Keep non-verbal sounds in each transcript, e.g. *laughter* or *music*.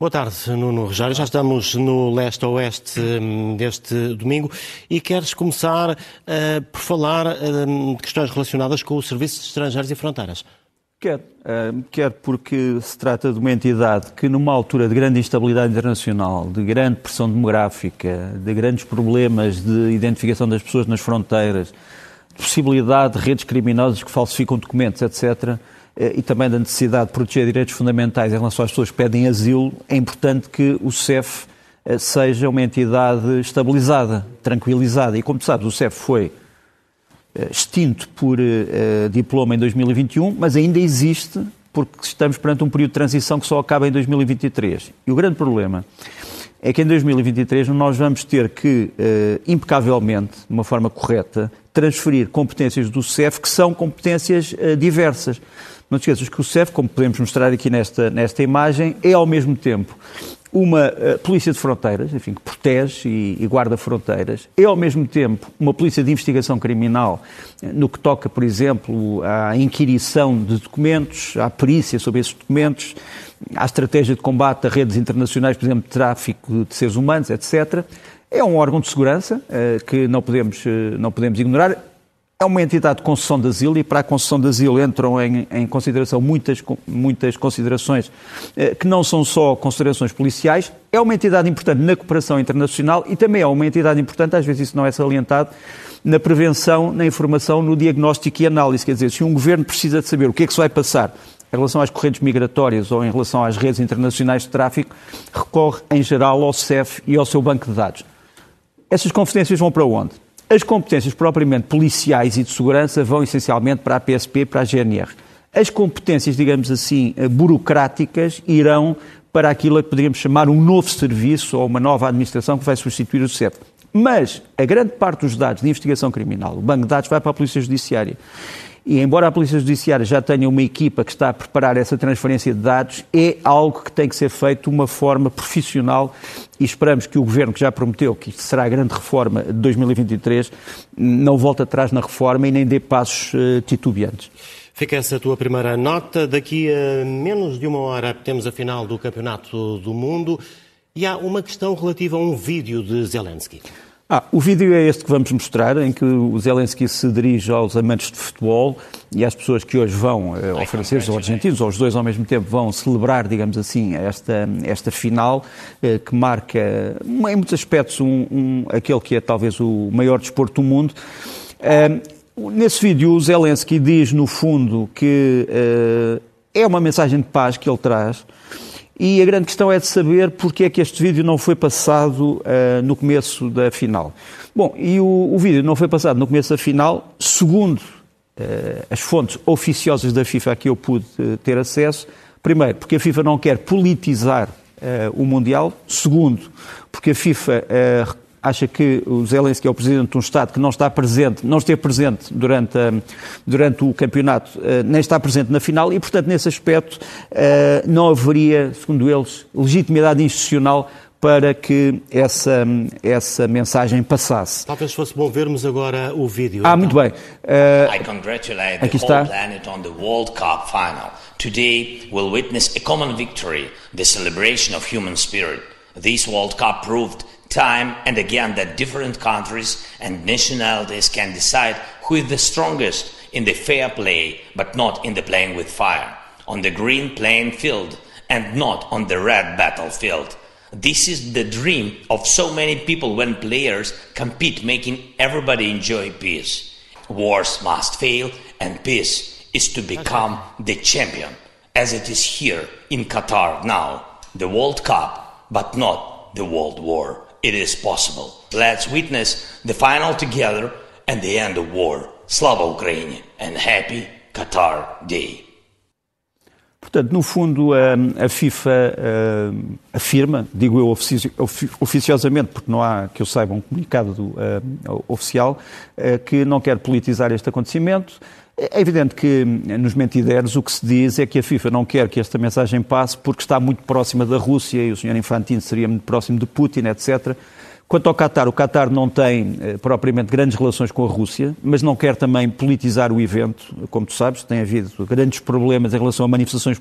Boa tarde, Nuno Rogério. Já estamos no leste-oeste hum, deste domingo e queres começar uh, por falar uh, de questões relacionadas com o Serviço de Estrangeiros e Fronteiras. Quer, uh, quer porque se trata de uma entidade que, numa altura de grande instabilidade internacional, de grande pressão demográfica, de grandes problemas de identificação das pessoas nas fronteiras, de possibilidade de redes criminosas que falsificam documentos, etc., e também da necessidade de proteger direitos fundamentais em relação às pessoas que pedem asilo, é importante que o CEF eh, seja uma entidade estabilizada, tranquilizada. E como sabes, o CEF foi eh, extinto por diploma em 2021, mas ainda existe porque estamos perante um período de transição que só acaba em 2023. E o grande problema é que em 2023 nós vamos ter que, impecavelmente, de uma forma correta, transferir competências do CEF que são competências diversas. Não te esqueças que o CEF, como podemos mostrar aqui nesta, nesta imagem, é ao mesmo tempo uma uh, polícia de fronteiras, enfim, que protege e, e, guarda fronteiras, é ao mesmo tempo uma polícia de investigação criminal, uh, no que toca, por exemplo, à inquirição de documentos, à perícia sobre esses documentos, à estratégia de combate a redes internacionais, por exemplo, de tráfico de seres humanos, etc. É um órgão de segurança uh, que não podemos, não podemos ignorar é uma entidade de concessão de asilo e para a concessão de asilo entram em, em consideração muitas, muitas considerações eh, que não são só considerações policiais. É uma entidade importante na cooperação internacional e também é uma entidade importante, às vezes isso não é salientado, na prevenção, na informação, no diagnóstico e análise. Quer dizer, se um governo precisa de saber o que é que se vai passar em relação às correntes migratórias ou em relação às redes internacionais de tráfico, recorre em geral ao CEF e ao seu banco de dados. Essas competências vão para onde? As competências propriamente policiais e de segurança vão essencialmente para a PSP para a GNR. As competências, digamos assim, eh, burocráticas irão para aquilo que poderíamos chamar um novo serviço ou uma nova administração que vai substituir o CEF. Mas a grande parte dos dados de investigação criminal, o banco de dados, vai para a Polícia Judiciária. E embora a Polícia Judiciária já tenha uma equipa que está a preparar essa transferência de dados, é algo que tem que ser feito de uma forma profissional e esperamos que o Governo, que já prometeu que isto será a grande reforma de 2023, não volte atrás na reforma e nem dê passos uh, titubeantes. Fica essa tua primeira nota. Daqui a menos de uma hora temos a final do Campeonato do Mundo e há uma questão relativa a um vídeo de Zelensky. Ah, o vídeo é este que vamos mostrar, em que o Zelensky se dirige aos amantes de futebol e às pessoas que hoje vão, ou franceses ou argentinos, ou os dois ao mesmo tempo, vão celebrar, digamos assim, esta, esta final, eh, que marca, em muitos aspectos, um, um, aquele que é talvez o maior desporto do mundo. Eh, nesse vídeo, o Zelensky diz, no fundo, que é uma mensagem de paz que ele traz, e a grande questão é de saber porque é que este vídeo não foi passado uh, no começo da final. Bom, e o, o, vídeo não foi passado no começo da final, segundo uh, as fontes oficiosas da FIFA a que eu pude uh, ter acesso. Primeiro, porque a FIFA não quer politizar o Mundial. Segundo, porque a FIFA acha que o Zelensky é o presidente de um Estado que não está presente, não esteve presente durante, a, durante o campeonato, eh, nem está presente na final e, portanto, nesse aspecto eh, não haveria, segundo eles, legitimidade institucional para que essa, essa mensagem passasse. Talvez fosse bom vermos agora o vídeo. Ah, então. muito bem. Uh, I congratulate aqui the está. whole planet on the World Cup final. Today we'll witness a common victory, the celebration of human spirit. This World Cup proved time and again that different countries and nationalities can decide who is the strongest in the fair play, but not in the playing with fire, on the green playing field and not on the red battlefield. This is the dream of so many people when players compete, making everybody enjoy peace. Wars must fail, and peace is to become the champion, as it is here in Qatar now. The World Cup, but not the World War. It is possible. Let's witness the final together and the end of war. Slava Ukraine and happy Qatar Day. Portanto, no fundo, a, FIFA afirma, digo eu oficiosamente, porque não há, que eu saiba, um comunicado oficial, eh, que não quer politizar este acontecimento. É evidente que nos mentideros o que se diz é que a FIFA não quer que esta mensagem passe porque está muito próxima da Rússia e o Sr. Infantino seria muito próximo de Putin, etc. Quanto ao Qatar, o Qatar não tem eh, propriamente grandes relações com a Rússia, mas não quer também politizar o evento. Como tu sabes, tem havido grandes problemas em relação a manifestações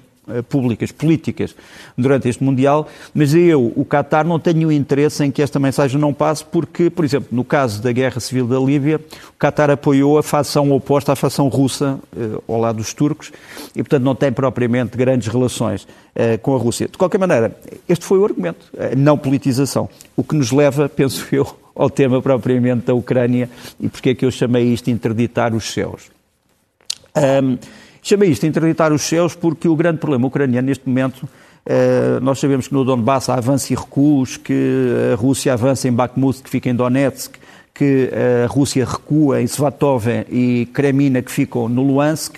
públicas, políticas, durante este Mundial, mas eu, o Qatar, não tenho interesse em que esta mensagem não passe, porque, por exemplo, no caso da guerra civil da Líbia, o Qatar apoiou a facção oposta à facção russa, uh, ao lado dos turcos, e, portanto, não tem propriamente grandes relações uh, com a Rússia. De qualquer maneira, este foi o argumento, a não politização, o que nos leva, *laughs* penso eu, ao tema propriamente da Ucrânia e porque é que eu chamei isto de interditar os céus. Um, chamei isto interditar os céus porque o grande problema ucraniano neste momento, uh, nós sabemos que no Donbass há avanços e recuos, que a Rússia avança em Bakhmut, que fica em Donetsk, que a Rússia recua em Svatov e Kremina, que ficam no Luhansk.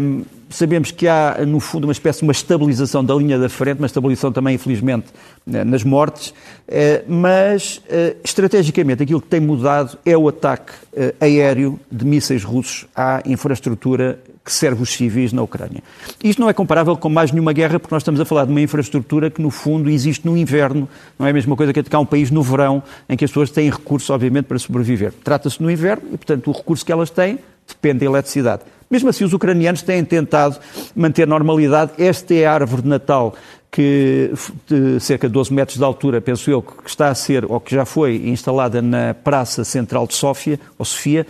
Um, sabemos que há, no fundo, uma espécie de uma estabilização da linha da frente, uma estabilização também, infelizmente, nas mortes, eh, mas eh, estrategicamente aquilo que tem mudado é o ataque eh, aéreo de mísseis russos à infraestrutura que serve os civis na Ucrânia. Isto não é comparável com mais nenhuma guerra, porque nós estamos a falar de uma infraestrutura que, no fundo, existe no inverno. Não é a mesma coisa que atacar um país no verão, em que as pessoas têm recursos, obviamente, para sobreviver. Trata-se no inverno e, portanto, o recurso que elas têm depende da eletricidade. Mesmo assim, os ucranianos têm tentado manter normalidade. Esta é a árvore de Natal que, de cerca de 12 metros de altura, penso eu, que está a ser, ou que já foi instalada na Praça Central de Sofia, ou Sofia,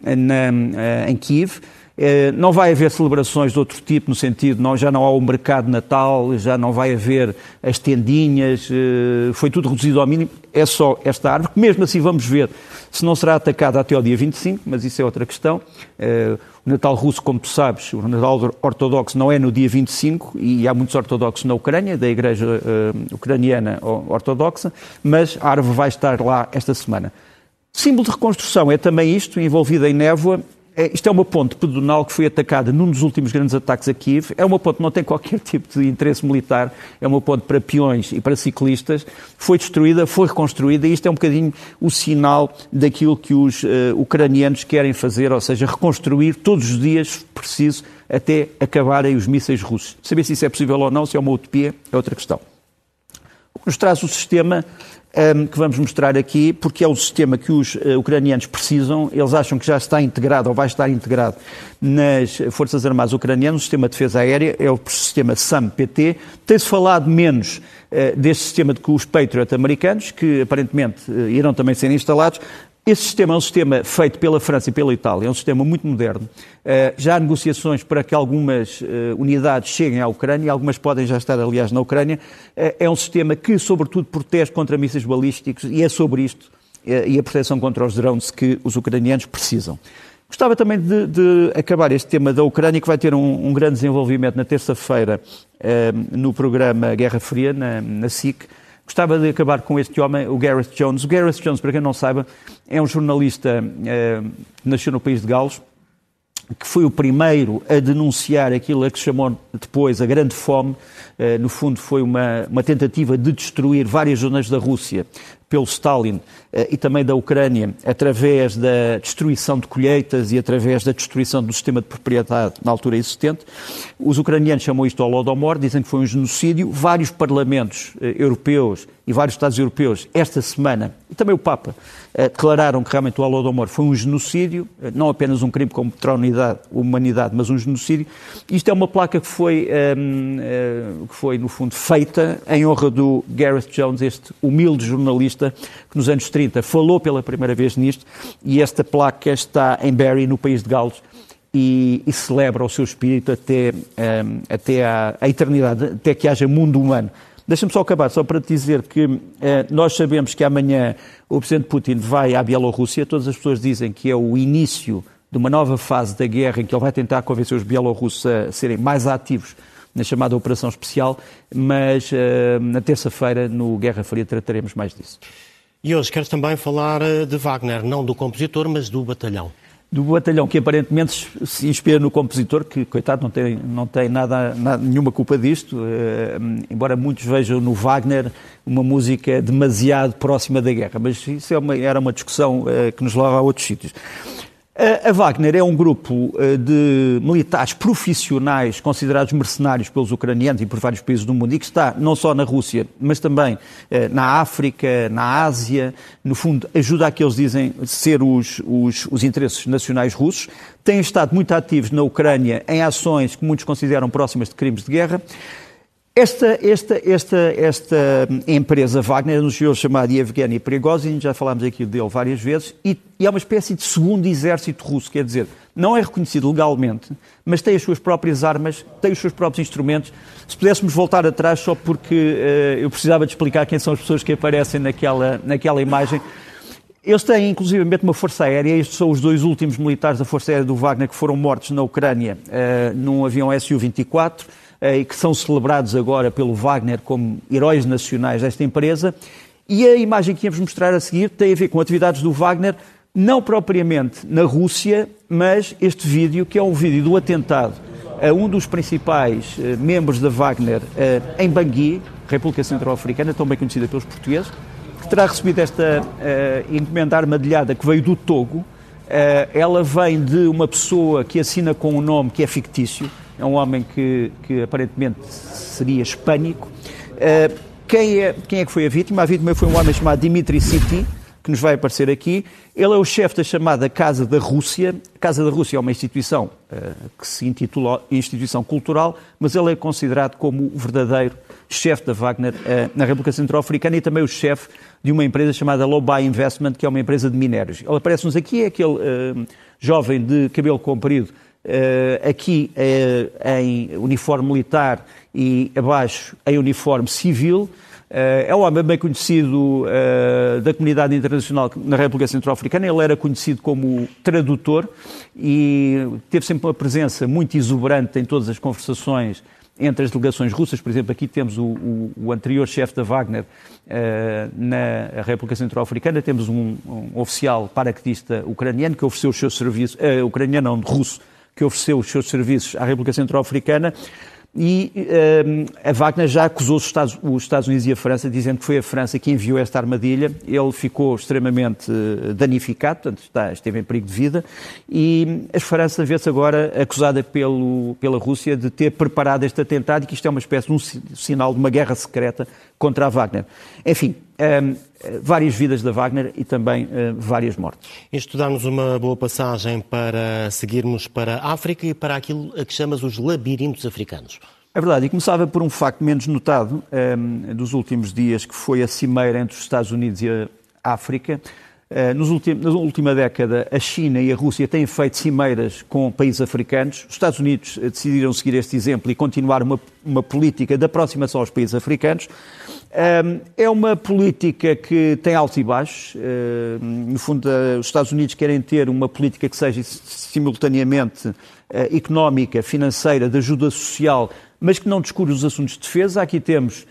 na, eh, em Kiev. Eh, não vai haver celebrações de outro tipo, no sentido, não, já não há o mercado de Natal, já não vai haver as tendinhas, eh, foi tudo reduzido ao mínimo, é só esta árvore, que mesmo assim vamos ver se não será atacada até ao dia 25, mas isso é outra questão. O Natal russo, como tu sabes, o Natal ortodoxo não é no dia 25 e há muitos ortodoxos na Ucrânia, da Igreja uh, Ucraniana Ortodoxa, mas a árvore vai estar lá esta semana. Símbolo de reconstrução é também isto, envolvido em névoa, é, isto é uma ponte pedonal que foi atacada num dos últimos grandes ataques a Kiev. É uma ponte que não tem qualquer *laughs* tipo de interesse militar, é uma ponte para peões e para ciclistas. Foi destruída, foi reconstruída e isto é um bocadinho o sinal daquilo que os uh, ucranianos querem fazer, ou seja, reconstruir todos os dias, preciso, até acabarem os mísseis russos. Saber se isso é possível ou não, se é uma utopia, é outra questão. Nos traz o sistema um, que vamos mostrar aqui, porque é o sistema que os uh, ucranianos precisam. Eles acham que já está integrado ou vai estar integrado nas Forças Armadas Ucranianas. O sistema de defesa aérea é o sistema SAM-PT. Tem-se falado menos uh, deste sistema de que os Patriot americanos, que aparentemente uh, irão também ser instalados. Esse sistema é um sistema feito pela França e pela Itália, é um sistema muito moderno. Eh, já há negociações para que algumas eh, unidades cheguem à Ucrânia, algumas podem já estar, aliás, na Ucrânia. Eh, é um sistema que, sobretudo, protege contra mísseis balísticos e é sobre isto e a proteção contra os drones que os ucranianos precisam. Gostava também de, de, acabar este tema da Ucrânia, que vai ter um, um grande desenvolvimento na terça-feira no programa Guerra Fria, na, na SIC, Gostava de acabar com este homem, o Gareth Jones. O Gareth Jones, para quem não saiba, é um jornalista eh, nasceu no país de Gales, que foi o primeiro a denunciar aquilo a que se chamou depois a Grande Fome. Eh, no fundo, foi uma, uma tentativa de destruir várias zonas da Rússia pelo Stalin eh, e também da Ucrânia, através da destruição de colheitas e através da destruição do sistema de propriedade na altura existente. Os ucranianos chamam isto Holodomor, dizem que foi um genocídio. Vários parlamentos eh, europeus e vários Estados europeus, esta semana, e também o Papa, eh, declararam que realmente o Holodomor foi um genocídio, não apenas um crime contra a humanidade, mas um genocídio. Isto é uma placa que foi, ehm, que foi, no fundo, feita em honra do Gareth Jones, este humilde jornalista que nos anos 30 falou pela primeira vez nisto, e esta placa está em Barry, no país de Gales, e, e celebra o seu espírito até, um, até à, à, eternidade, até que haja mundo humano. Deixa-me só acabar, só para te dizer que uh, nós sabemos que amanhã o Presidente Putin vai à Bielorrússia, todas as pessoas dizem que é o início de uma nova fase da guerra em que ele vai tentar convencer os bielorrussos a serem mais ativos na chamada Operação Especial, mas uh, na terça-feira, no Guerra Fria, trataremos mais disso. E hoje queres também falar eh, de Wagner, não do compositor, mas do batalhão. Do batalhão que aparentemente se inspira no compositor, que, coitado, não tem, não tem nada, nada nenhuma culpa disto, uh, embora muitos vejam no Wagner uma música demasiado próxima da guerra, mas isso é uma, era uma discussão uh, que nos leva a outros sítios. A Wagner é um grupo eh, de militares profissionais considerados mercenários pelos ucranianos e por vários países do mundo e que está não só na Rússia, mas também eh, na África, na Ásia. No fundo, ajuda a que eles dizem ser os, os, os interesses nacionais russos. Têm estado muito ativos na Ucrânia em ações que muitos consideram próximas de crimes de guerra. Esta, esta, esta, esta empresa Wagner anunciou chamado Yevgeny Prigozhin, já falámos aqui dele várias vezes, e, e, é uma espécie de segundo exército russo, quer dizer, não é reconhecido legalmente, mas tem as suas próprias armas, tem os seus próprios instrumentos. Se pudéssemos voltar atrás, só porque uh, eu precisava de explicar quem são as pessoas que aparecem naquela, naquela imagem. Eles têm, inclusivamente, uma força aérea. Estes são os dois últimos militares da Força Aérea do Wagner que foram mortos na Ucrânia uh, num avião Su-24. Eh, e que são celebrados agora pelo Wagner como heróis nacionais desta empresa. E a imagem que íamos mostrar a seguir tem a ver com atividades do Wagner, não propriamente na Rússia, mas este vídeo, que é um vídeo do atentado a um dos principais uh, membros da Wagner uh, em Bangui, República Centro-Africana, tão bem conhecida pelos portugueses, que terá recebido esta uh, encomenda armadilhada que veio do Togo. ela vem de uma pessoa que assina com um nome que é fictício, é um homem que, que aparentemente seria hispânico. Uh, quem, é, quem é que foi a vítima? A vítima foi um homem chamado Dimitri Siti, que nos vai aparecer aqui. Ele é o chefe da chamada Casa da Rússia. Casa da Rússia é uma instituição uh, que se intitula Instituição Cultural, mas ele é considerado como o verdadeiro chefe da Wagner uh, na República Centro-Africana e também o chefe de uma empresa chamada Lobai Investment, que é uma empresa de minérios. Ele aparece-nos aqui, é aquele uh, jovem de cabelo comprido aqui uh, em uniforme militar e abaixo em uniforme civil. Uh, é um homem bem conhecido da comunidade internacional na República Centro-Africana. Ele era conhecido como tradutor e teve sempre uma presença muito exuberante em todas as conversações entre as delegações russas. Por exemplo, aqui temos o, o, o anterior chefe da Wagner uh, na República Centro-Africana, temos um, um, oficial paraquedista ucraniano que ofereceu os seus serviços, uh, ucraniano não, russo, que ofereceu os seus serviços à República Centro-Africana e um, a Wagner já acusou os Estados, os Estados, Unidos e a França, dizendo que foi a França que enviou esta armadilha. Ele ficou extremamente eh, danificado, portanto está, esteve em perigo de vida. E a França vê-se agora acusada pelo, pela Rússia de ter preparado este atentado e que isto é uma espécie de um sinal de uma guerra secreta contra a Wagner. Enfim, um, várias vidas da Wagner e também uh, várias mortes. Isto dá-nos uma boa passagem para seguirmos para a África e para aquilo a que chamas os labirintos africanos. É verdade, e começava por um facto menos notado um, dos últimos dias, que foi a cimeira entre os Estados Unidos e a África. Uh, nos na última década, a China e a Rússia têm feito cimeiras com países africanos. Os Estados Unidos uh, decidiram seguir este exemplo e continuar uma, uma política de aproximação aos países africanos. É uma política que tem altos e baixos. No fundo, os Estados Unidos querem ter uma política que seja simultaneamente eh, económica, financeira, de ajuda social, mas que não descure os assuntos de defesa. Aqui temos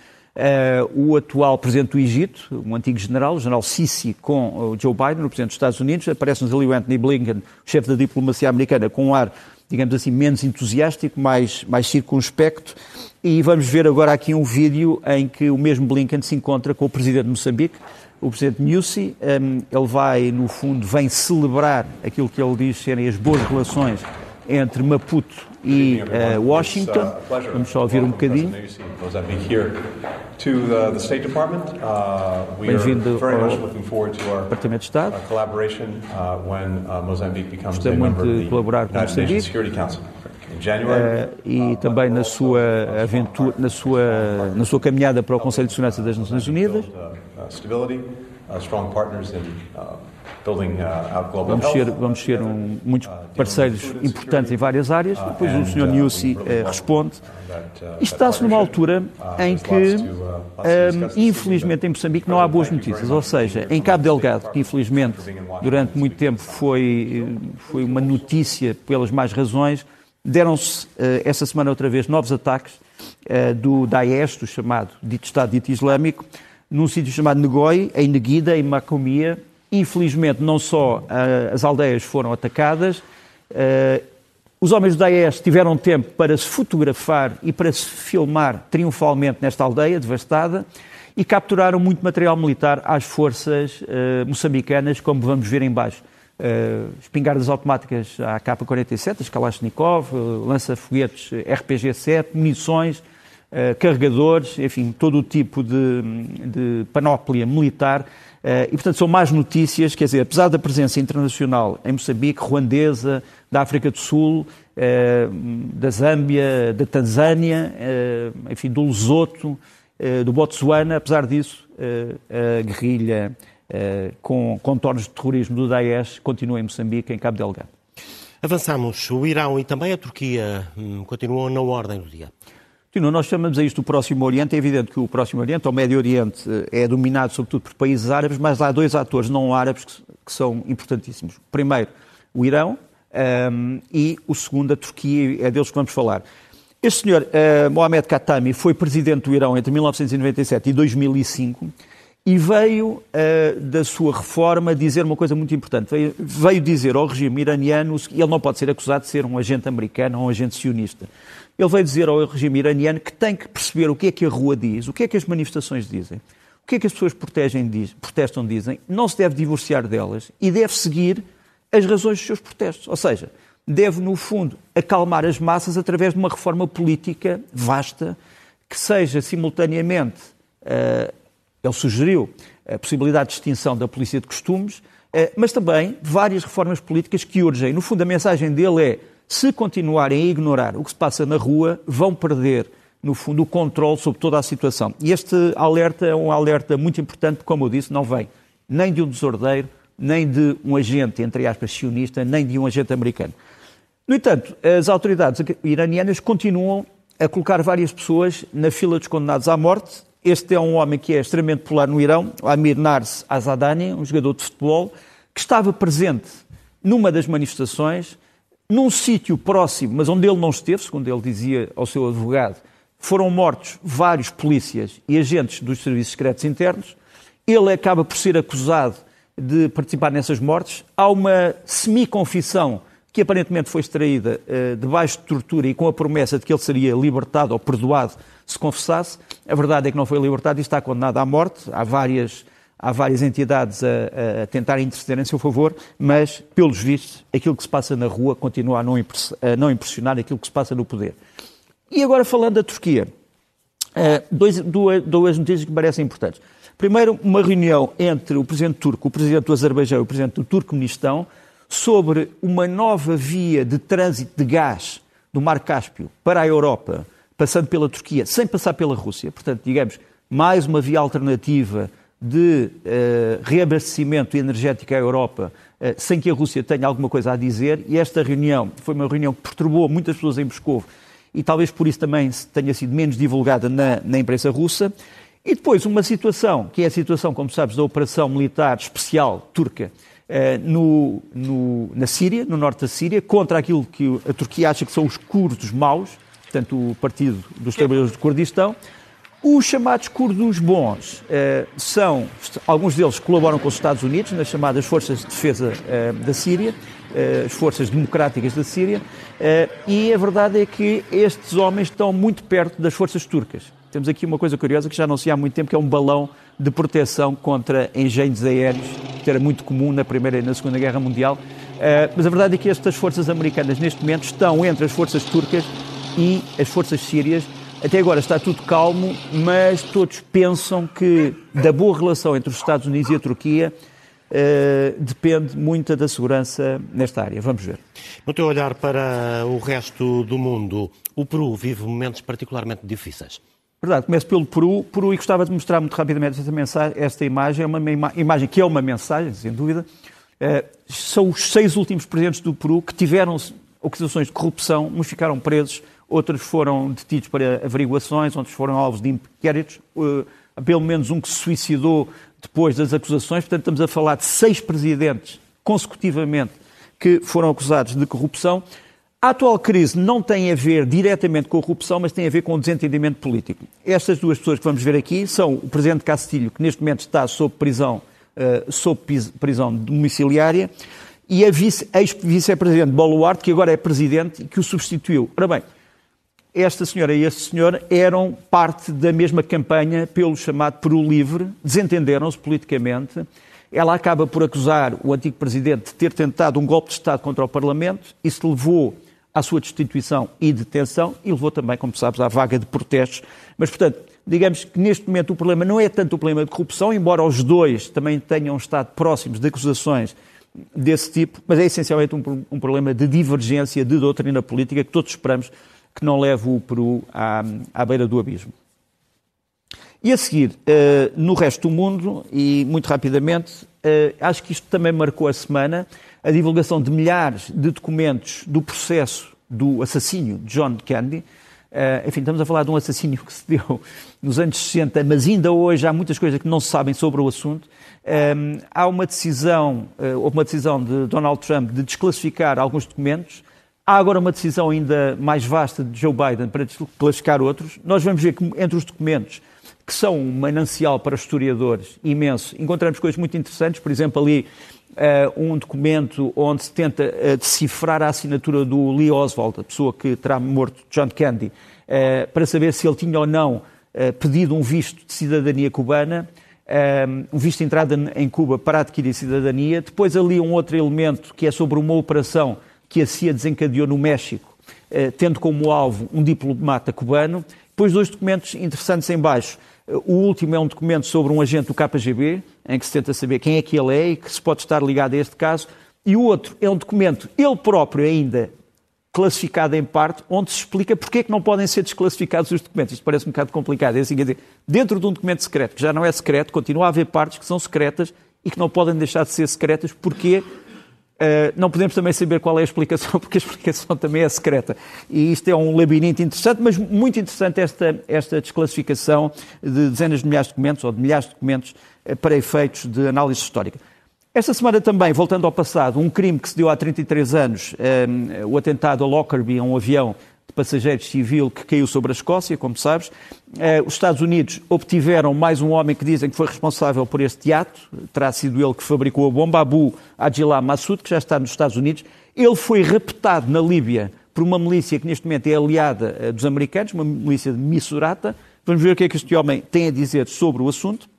o atual presidente do Egito, um antigo general, o general Sisi, com o Joe Biden, o presidente dos Estados Unidos. Aparece-nos ali o Anthony Blinken, chefe da diplomacia americana, com um ar, digamos assim, menos entusiástico, mais, mais circunspecto. E vamos ver agora aqui um vídeo em que o mesmo Blinken se encontra com o presidente de Moçambique, o presidente Nyusi. Um, ele vai, no fundo, vem celebrar aquilo que ele diz serem as boas relações entre Maputo e uh, Washington. Vamos só ouvir um bocadinho. Bem-vindo ao Departamento de Estado. Gostei muito de colaborar com Moçambique. Uh, e também na sua aventura, na sua, na sua caminhada para o Conselho de Segurança das Nações Unidas. Vamos ser, vamos ser um, muitos parceiros importantes em várias áreas. Depois o Sr. Uh, responde. Isto está-se numa altura em que, infelizmente, em Moçambique não há boas notícias. Ou seja, em Cabo Delgado, que infelizmente durante muito tempo foi, foi uma notícia pelas mais razões, Deram-se uh, essa semana outra vez novos ataques uh, do Daesh, do chamado dito Estado dito Islâmico, num sítio chamado Negoi, em Neguida, em Macomia. Infelizmente, não só uh, as aldeias foram atacadas, os homens do Daesh tiveram tempo para se fotografar e para se filmar triunfalmente nesta aldeia devastada e capturaram muito material militar às forças moçambicanas, como vamos ver em baixo uh, espingardas automáticas à K-47, as Kalashnikov, uh, lança-foguetes RPG-7, munições, uh, carregadores, enfim, todo o tipo de, de panóplia militar. E, portanto, são mais notícias, quer dizer, apesar da presença internacional em Moçambique, ruandesa, da África do Sul, da Zâmbia, da Tanzânia, enfim, do Lesoto, do Botsuana, apesar disso, a guerrilha eh, com contornos de terrorismo do Daesh continua em Moçambique, em Cabo Delgado. Avançamos. O Irão e também a Turquia hum, continuam na ordem do dia. Tino, nós chamamos a isto o Próximo Oriente. É evidente que o Próximo Oriente, ou Médio Oriente, eh, é dominado sobretudo por países árabes, mas há dois atores não árabes que, que são importantíssimos. Primeiro, o Irão um, e o segundo, a Turquia, é deles que vamos falar. Este senhor, uh, Mohamed Khatami, foi presidente do Irão entre 1997 e 2005 e veio uh, da sua reforma dizer uma coisa muito importante. Veio, veio, dizer ao regime iraniano ele não pode ser acusado de ser um agente americano ou um agente sionista. Ele veio dizer ao regime iraniano que tem que perceber o que é que a rua diz, o que é que as manifestações dizem, o que é que as pessoas protegem, diz, protestam dizem, não se deve divorciar delas e deve seguir as razões dos seus protestos. Ou seja, deve, no fundo, acalmar as massas através de uma reforma política vasta que seja simultaneamente uh, ele sugeriu a possibilidade de extinção da polícia de costumes, eh, mas também várias reformas políticas que urgem. No fundo, a mensagem dele é: se continuarem a ignorar o que se passa na rua, vão perder, no fundo, o controle sobre toda a situação. E este alerta é um alerta muito importante, como eu disse, não vem nem de um desordeiro, nem de um agente, entre aspas, sionista, nem de um agente americano. No entanto, as autoridades iranianas continuam a colocar várias pessoas na fila dos condenados à morte este é um homem que é extremamente popular no Irão, Amir Nars Azadani, um jogador de futebol, que estava presente numa das manifestações, num sítio próximo, mas onde ele não esteve, segundo ele dizia ao seu advogado, foram mortos vários polícias e agentes dos serviços secretos internos. Ele acaba por ser acusado de participar nessas mortes. Há uma semi-confissão que aparentemente foi extraída uh, debaixo de tortura e com a promessa de que ele seria libertado ou perdoado se confessasse. A verdade é que não foi libertado e está condenado à morte. Há várias, há várias entidades a, a tentar interceder em seu favor, mas, pelos vistos, aquilo que se passa na rua continua a não, a não impressionar aquilo que se passa no poder. E agora falando da Turquia, uh, dois, duas, duas notícias que me parecem importantes. Primeiro, uma reunião entre o presidente turco, o presidente do Azerbaijão e o presidente do Turcomenistão sobre uma nova via de trânsito de gás do Mar Cáspio para a Europa passando pela Turquia, sem passar pela Rússia. Portanto, digamos, mais uma via alternativa de uh, reabastecimento energético à Europa, uh, sem que a Rússia tenha alguma coisa a dizer. E esta reunião foi uma reunião que perturbou muitas pessoas em Moscou e talvez por isso também tenha sido menos divulgada na, na imprensa russa. E depois uma situação, que é a situação, como sabes, da operação militar especial turca uh, no, no, na Síria, no norte da Síria, contra aquilo que a Turquia acha que são os curdos maus, portanto, o Partido dos Trabalhadores do Kurdistão. Os chamados curdos bons eh, são, alguns deles colaboram com os Estados Unidos nas chamadas Forças de Defesa eh, da Síria, eh, as Forças Democráticas da Síria, eh, e a verdade é que estes homens estão muito perto das forças turcas. Temos aqui uma coisa curiosa que já não se há muito tempo, que é um balão de proteção contra engenhos aéreos, que era muito comum na Primeira e na Segunda Guerra Mundial. Eh, mas a verdade é que estas forças americanas, neste momento, estão entre as forças turcas e as forças sírias. Até agora está tudo calmo, mas todos pensam que da boa relação entre os Estados Unidos e a Turquia uh, depende muito da segurança nesta área. Vamos ver. No teu olhar para o resto do mundo, o Peru vive momentos particularmente difíceis. Verdade, começo pelo Peru, Peru e gostava de mostrar muito rapidamente esta, mensagem, esta imagem, é uma ima imagem que é uma mensagem, sem dúvida. Uh, são os seis últimos presidentes do Peru que tiveram acusações de corrupção, uns ficaram presos, outros foram detidos para averiguações, outros foram alvos de inquéritos, uh, pelo menos um que se suicidou depois das acusações. Portanto, estamos a falar de seis presidentes consecutivamente que foram acusados de corrupção. A atual crise não tem a ver diretamente com a corrupção, mas tem a ver com o desentendimento político. Estas duas pessoas que vamos ver aqui são o presidente Castilho, que neste momento está sob prisão, uh, sob prisão domiciliária, e a ex-vice-presidente Boluarte, que agora é presidente e que o substituiu. Ora bem, esta senhora e este senhor eram parte da mesma campanha pelo chamado Peru Livre, desentenderam-se politicamente ela acaba por acusar o antigo presidente de ter tentado um golpe de Estado contra o Parlamento. Isso levou à sua destituição e detenção e levou também, como sabes, à vaga de protestos. Mas, portanto, digamos que neste momento o problema não é tanto o problema de corrupção, embora os dois também tenham estado próximos de acusações desse tipo, mas é essencialmente um, um problema de divergência de doutrina política que todos esperamos que não leve o Peru à, à beira do abismo. E a seguir, uh, no resto do mundo, e muito rapidamente, uh, acho que isto também marcou a semana, a divulgação de milhares de documentos do processo do assassínio de John Kennedy. Uh, enfim, estamos a falar de um assassínio que se deu nos anos 60, mas ainda hoje há muitas coisas que não se sabem sobre o assunto. Um, há uma decisão, houve uma decisão de Donald Trump de desclassificar alguns documentos. Há agora uma decisão ainda mais vasta de Joe Biden para desclassificar outros. Nós vamos ver que entre os documentos que são um manancial para historiadores imenso. Encontramos coisas muito interessantes, por exemplo, ali uh, um documento onde se tenta uh, decifrar a assinatura do Lee Oswald, a pessoa que terá morto John Kennedy, uh, para saber se ele tinha ou não pedido um visto de cidadania cubana. Um visto de entrada em Cuba para adquirir cidadania. Depois ali um outro elemento que é sobre uma operação que a CIA desencadeou no México, tendo como alvo um diplomata cubano. Depois dois documentos interessantes em baixo. O último é um documento sobre um agente do KGB, em que se tenta saber quem é que ele é e que se pode estar ligado a este caso. E o outro é um documento, ele próprio ainda classificado em parte, onde se explica porque é que não podem ser desclassificados os documentos. Isto parece um bocado complicado. É assim, dizer, dentro de um documento secreto, que já não é secreto, continua a haver partes que são secretas e que não podem deixar de ser secretas porque Uh, não podemos também saber qual é a explicação, *laughs* porque a explicação também é secreta. E isto é um labirinto interessante, mas muito interessante esta, esta desclassificação de dezenas de milhares de documentos, ou de milhares de documentos, uh, para efeitos de análise histórica. Esta semana também, voltando ao passado, um crime que se deu há 33 anos, um, o atentado a Lockerbie, a um avião de passageiros civil que caiu sobre a Escócia, como sabes. Eh, os Estados Unidos obtiveram mais um homem que dizem que foi responsável por este ato, terá sido ele que fabricou a bomba, Abu Adjilá Massoud, que já está nos Estados Unidos. Ele foi raptado na Líbia por uma milícia que neste momento é aliada eh, dos americanos, uma milícia de Missurata. Vamos ver o que é que este homem tem a dizer sobre o assunto.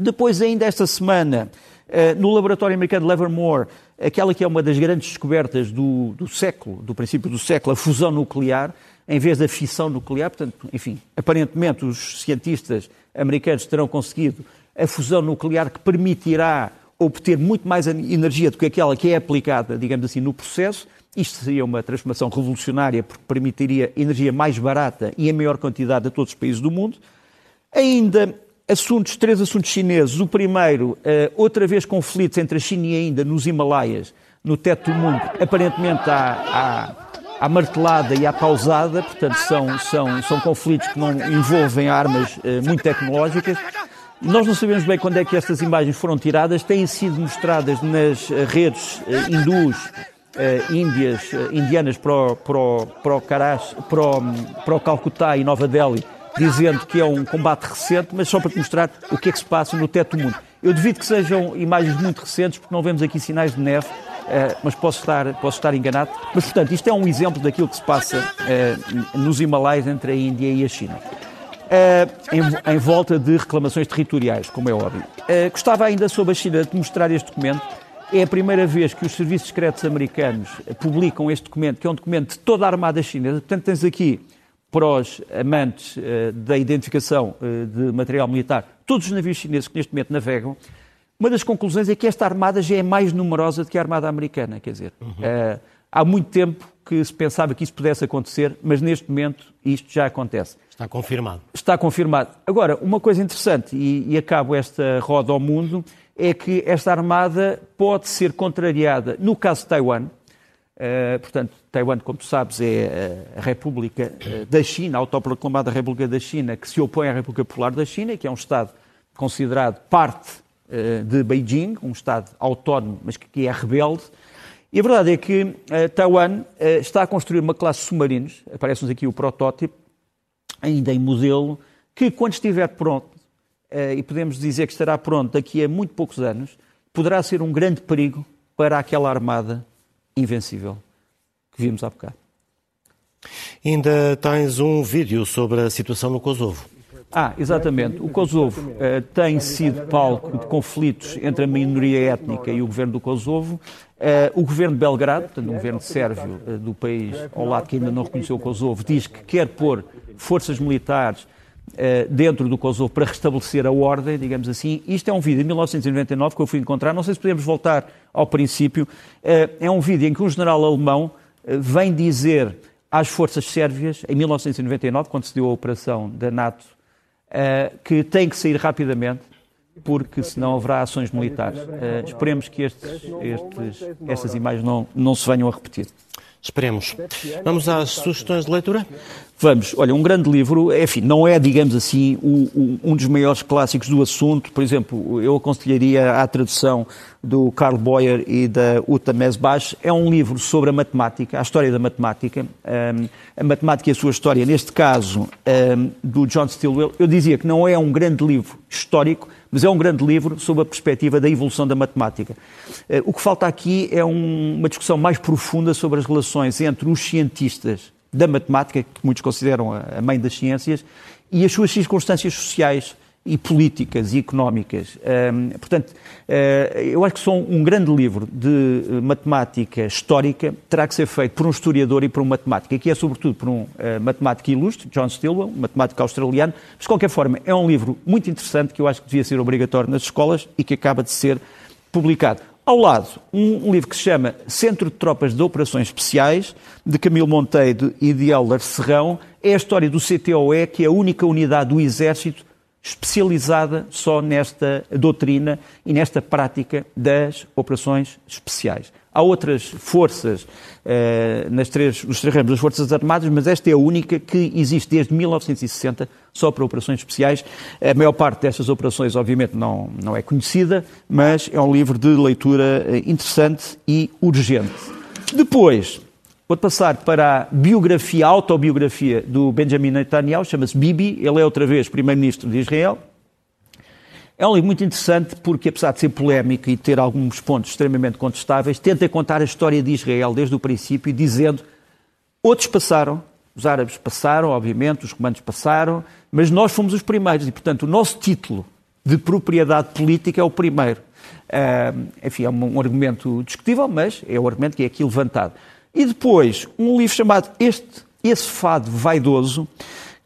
Depois, ainda esta semana, eh, no laboratório americano de Livermore, aquela que é uma das grandes descobertas do, do século, do princípio do século, a fusão nuclear, em vez da fissão nuclear. Portanto, enfim, aparentemente os cientistas americanos terão conseguido a fusão nuclear que permitirá obter muito mais energia do que aquela que é aplicada, digamos assim, no processo. Isto seria uma transformação revolucionária porque permitiria energia mais barata e em maior quantidade a todos os países do mundo. Ainda assuntos, três assuntos chineses. O primeiro, uh, outra vez conflitos entre a China e a Índia nos Himalaias, no teto do mundo, aparentemente à, à martelada e à pausada, portanto são, são, são conflitos que não envolvem armas uh, muito tecnológicas. Nós não sabemos bem quando é que estas imagens foram tiradas, têm sido mostradas nas eh, redes hindus, índias, indianas para o, para o Calcutá e Nova Delhi, dizendo que é um combate recente, mas só para te mostrar o que é que se passa no teto do mundo. Eu devido que sejam imagens muito recentes, porque não vemos aqui sinais de neve, eh, mas posso estar, posso estar enganado. Mas, portanto, isto é um exemplo daquilo que se passa eh, nos Himalaias entre a Índia e a China. Eh, em, em, volta de reclamações territoriais, como é óbvio. gostava ainda sobre a China de mostrar este documento. É a primeira vez que os serviços secretos americanos publicam este documento, que é um documento de toda a Armada Chinesa. Portanto, tens aqui para os amantes uh, da identificação uh, de material militar, todos os navios chineses que neste momento navegam, uma das conclusões é que esta armada já é mais numerosa do que a armada americana. Quer dizer, uhum. uh, há muito tempo que se pensava que isso pudesse acontecer, mas neste momento isto já acontece. Está confirmado. Está confirmado. Agora, uma coisa interessante, e, e acabo esta roda ao mundo, é que esta armada pode ser contrariada, no caso de Taiwan, Uh, portanto, Taiwan, como tu sabes, é eh, a República eh, da China, a autoproclamada República da China, que se opõe à República Popular da China, que é um Estado considerado parte uh, de Beijing, um Estado autónomo, mas que é rebelde. E a verdade é que uh, Taiwan está a construir uma classe de submarinos, aparece-nos aqui o protótipo, ainda em modelo, que quando estiver pronto, e podemos dizer que estará pronto daqui a muito poucos anos, poderá ser um grande perigo para aquela armada invencível que vimos há bocado. Ainda tens um vídeo sobre a situação no Kosovo. Ah, exatamente. O Kosovo uh, tem sido palco de conflitos entre a minoria étnica e o governo do Kosovo. Uh, o governo de Belgrado, portanto, um governo sérvio uh, do país ao lado que ainda não reconheceu o Kosovo, diz que quer pôr forças militares dentro do Kosovo para restabelecer a ordem, digamos assim. Isto é um vídeo de 1999 que eu fui encontrar. Não sei se podemos voltar ao princípio. É um vídeo em que um general alemão vem dizer às forças sérvias, em 1999, quando se deu a operação da NATO que tem que sair rapidamente, porque senão haverá ações militares. Esperemos que estes, estes, estas imagens não, não se venham a repetir. Esperemos. Vamos às sugestões de leitura? Vamos. Olha, um grande livro, enfim, não é, digamos assim, o, o, um dos maiores clássicos do assunto. Por exemplo, eu aconselharia a tradução do Karl Boyer e da Uta Mesbach. É um livro sobre a matemática, a história da matemática, um, a matemática e a sua história, neste caso, um, do John Stilwell. Eu dizia que não é um grande livro histórico, mas é um grande livro sobre a perspectiva da evolução da matemática. Uh, o que falta aqui é um, uma discussão mais profunda sobre as relações entre os cientistas da matemática, que muitos consideram a mãe das ciências, e as suas circunstâncias sociais e políticas e económicas. Um, portanto, uh, eu acho que só um grande livro de eh, matemática histórica terá que ser feito por um historiador e por um matemático, que é sobretudo por um uh, matemático ilustre, John Stilwell, matemático australiano, mas de qualquer forma é um livro muito interessante que eu acho que devia ser obrigatório nas escolas e que acaba de ser publicado. Ao lado, um, livro que se chama Centro de Tropas de Operações Especiais, de Camilo Monteiro e de Helder Serrão, é a história do CTOE, que é a única unidade do Exército especializada só nesta doutrina e nesta prática das operações especiais. Há outras forças eh, nas três, nos três ramos das Forças Armadas, mas esta é a única que existe desde 1960 só para operações especiais. A maior parte destas operações, obviamente, não, não é conhecida, mas é um livro de leitura eh, interessante e urgente. Depois, Vou passar para a biografia, a autobiografia do Benjamin Netanyahu, chama-se Bibi, ele é outra vez primeiro-ministro de Israel. É um livro muito interessante porque, apesar de ser polémico e ter alguns pontos extremamente contestáveis, tenta contar a história de Israel desde o princípio, dizendo outros passaram, os árabes passaram, obviamente, os comandos passaram, mas nós fomos os primeiros e, portanto, o nosso título de propriedade política é o primeiro. Uh, enfim, é um, um argumento discutível, mas é o argumento que é aqui levantado. E depois, um livro chamado Este, Esse Fado Vaidoso,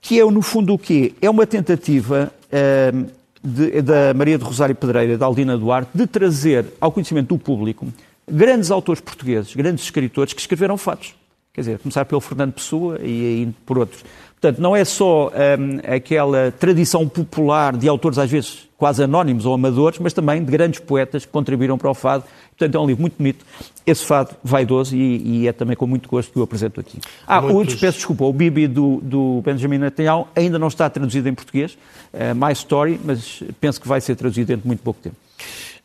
que é, no fundo, o quê? É uma tentativa uh, de, da Maria de Rosário Pedreira, da Aldina Duarte, de trazer ao conhecimento do público grandes autores portugueses, grandes escritores que escreveram fatos. Quer dizer, começar pelo Fernando Pessoa e por outros. Portanto, não é só um, aquela tradição popular de autores, às vezes quase anónimos ou amadores, mas também de grandes poetas que contribuíram para o fado. Portanto, é um livro muito bonito. Esse fado vaidoso e, e é também com muito gosto que o apresento aqui. Ah, Muitos... o, peço desculpa, o Bibi do, do Benjamin Netanyahu ainda não está traduzido em português, uh, My Story, mas penso que vai ser traduzido dentro de muito pouco tempo.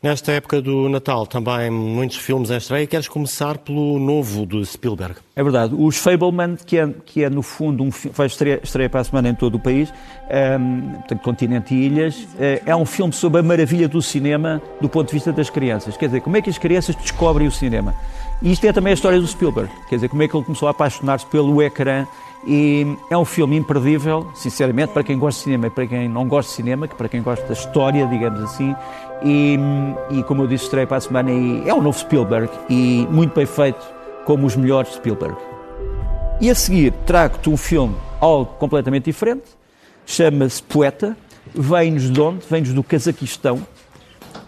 Nesta época do Natal, também muitos filmes em estreia. Queres começar pelo novo de Spielberg? É verdade. Os Fableman, que é, que é no fundo um vai estrear, estreia para a semana em todo o país, um, ehm, portanto, continente e ilhas, eh, é um filme sobre a maravilha do cinema do ponto de vista das crianças. Quer dizer, como é que as crianças descobrem o cinema? E isto é também a história do Spielberg. Quer dizer, como é que ele começou a apaixonar-se pelo ecrã e é um filme imperdível, sinceramente, para quem gosta de cinema e para quem não gosta de cinema, que para quem gosta da história, digamos assim. E, e como eu disse, estreia para a semana e é um novo Spielberg e muito bem feito, como os melhores Spielberg. E a seguir trago-te um filme algo completamente diferente, chama-se Poeta, vem-nos de onde? Vem-nos do Cazaquistão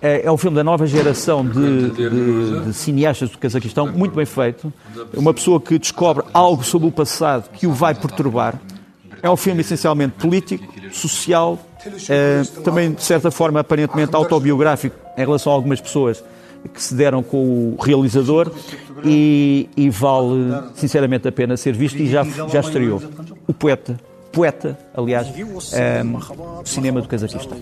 é, é um filme da nova geração de, de, de, cineastas do Cazaquistão, muito bem feito. É uma pessoa que descobre algo sobre o passado que o vai perturbar. É um filme essencialmente político, social, é, também de certa forma aparentemente autobiográfico em relação a algumas pessoas que se deram com o realizador e, e vale sinceramente a pena ser visto e já, já estreou. O poeta, poeta, aliás, é, cinema do Cazaquistão.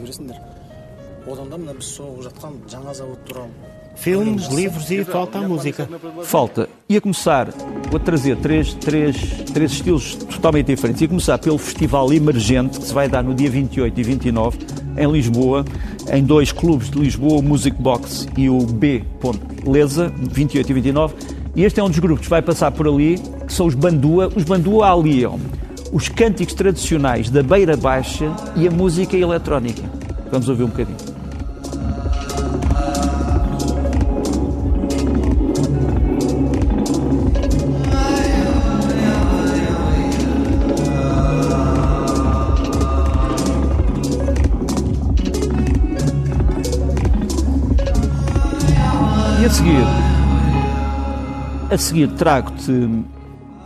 Filmes, livros e falta a música. Falta. Ia começar, vou trazer três, três, três estilos totalmente diferentes. Ia começar pelo Festival Emergente, que se vai dar no dia 28 e 29, em Lisboa, em dois clubes de Lisboa, o Music Box e o B. Lesa, 28 e 29. E este é um dos grupos que vai passar por ali, que são os Bandua. Os Bandua aliam os cânticos tradicionais da Beira Baixa e a música eletrónica. Vamos ouvir um bocadinho. A seguir trago-te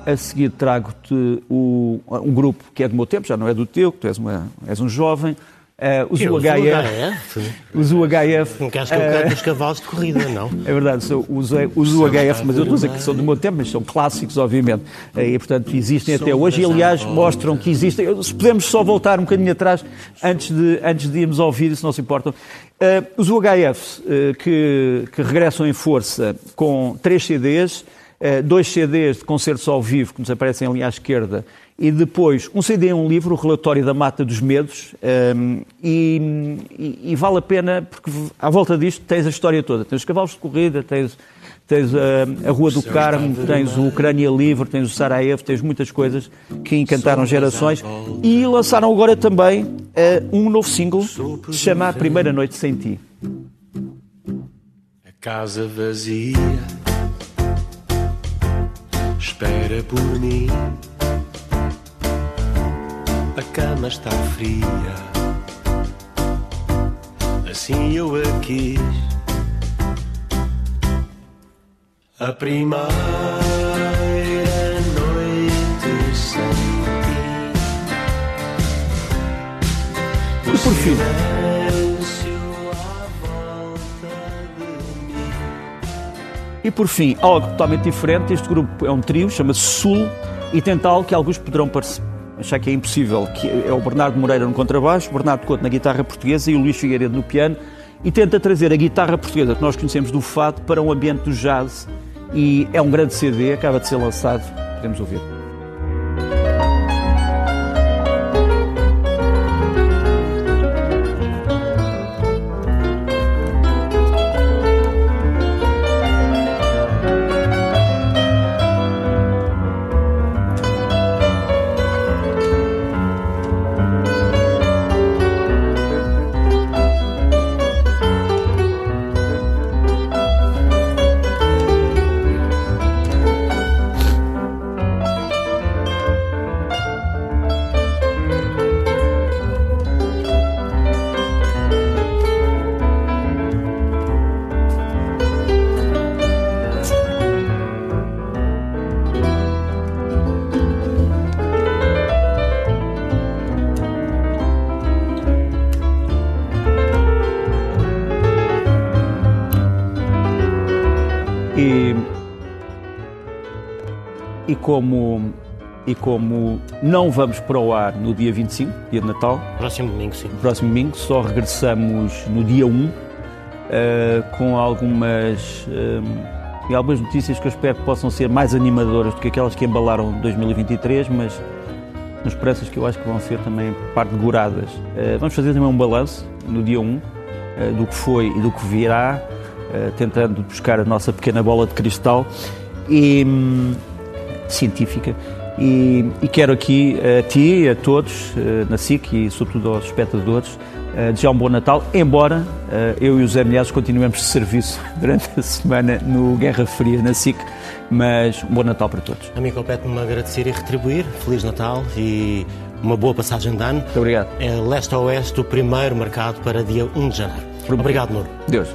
a seguir trago-te um grupo que é do meu tempo, já não é do teu, que tu és, uma, és um jovem, Uh, os, UHF, os UHF. Não queres que eu cante os cavalos de corrida, não? *laughs* É verdade, são os, os UHF, mas eu estou a dizer que são do meu tempo, mas são clássicos, obviamente. Uh, e, portanto, existem até hoje. E, aliás, mostram que existem. Se podemos só voltar um bocadinho atrás, antes de, antes de irmos ao vídeo, se não se importam. Uh, os UHF, que, que regressam em força com três CDs, dois CDs de concertos ao vivo, que nos aparecem ali à esquerda, e depois um CD e um livro, o Relatório da Mata dos Medos, um, e, e, e, vale a pena, porque à volta disto tens a história toda. Tens os cavalos de corrida, tens, tens a, a Rua do Carmo, tens o Ucrânia Livre, tens o Sarajevo, tens muitas coisas que encantaram gerações. E lançaram agora também uh, um novo single que se chama A Primeira Noite Sem Ti. A casa vazia espera por mim a cama está fria. Assim eu a quis. A primeira noite sem ti. E por fim. E por fim, algo totalmente diferente, este grupo é um trio, chama-se Sul, e tem tal que alguns poderão achar que é impossível, que é o Bernardo Moreira no contrabaixo, Bernardo Couto na guitarra portuguesa e o Luís Figueiredo no piano, e tenta trazer a guitarra portuguesa que nós conhecemos do fado para um ambiente do jazz, e é um grande CD, acaba de ser lançado, podemos ouvir. E como não vamos para o ar no dia 25, dia de Natal. Próximo domingo, sim. Próximo domingo, só regressamos no dia 1, uh, eh, com algumas. Uh, e algumas notícias que eu espero que possam ser mais animadoras do que aquelas que embalaram 2023, mas nas pressas que eu acho que vão ser também parte goradas. Uh, vamos fazer também um balanço no dia 1 uh, do que foi e do que virá, uh, tentando buscar a nossa pequena bola de cristal. E. Um, científica. E, e, quero aqui a ti, a todos, eh, na SIC e sobretudo aos espectadores, eh, desejar um bom Natal, embora eh, eu e os Zé Milhares continuemos de serviço *laughs* durante a semana no Guerra Fria na SIC, mas um bom Natal para todos. A mim compete-me agradecer e retribuir. Feliz Natal e uma boa passagem de ano. Muito obrigado. É leste a oeste, o primeiro marcado para dia 1 de janeiro. Obrigado, Nuno. Deus.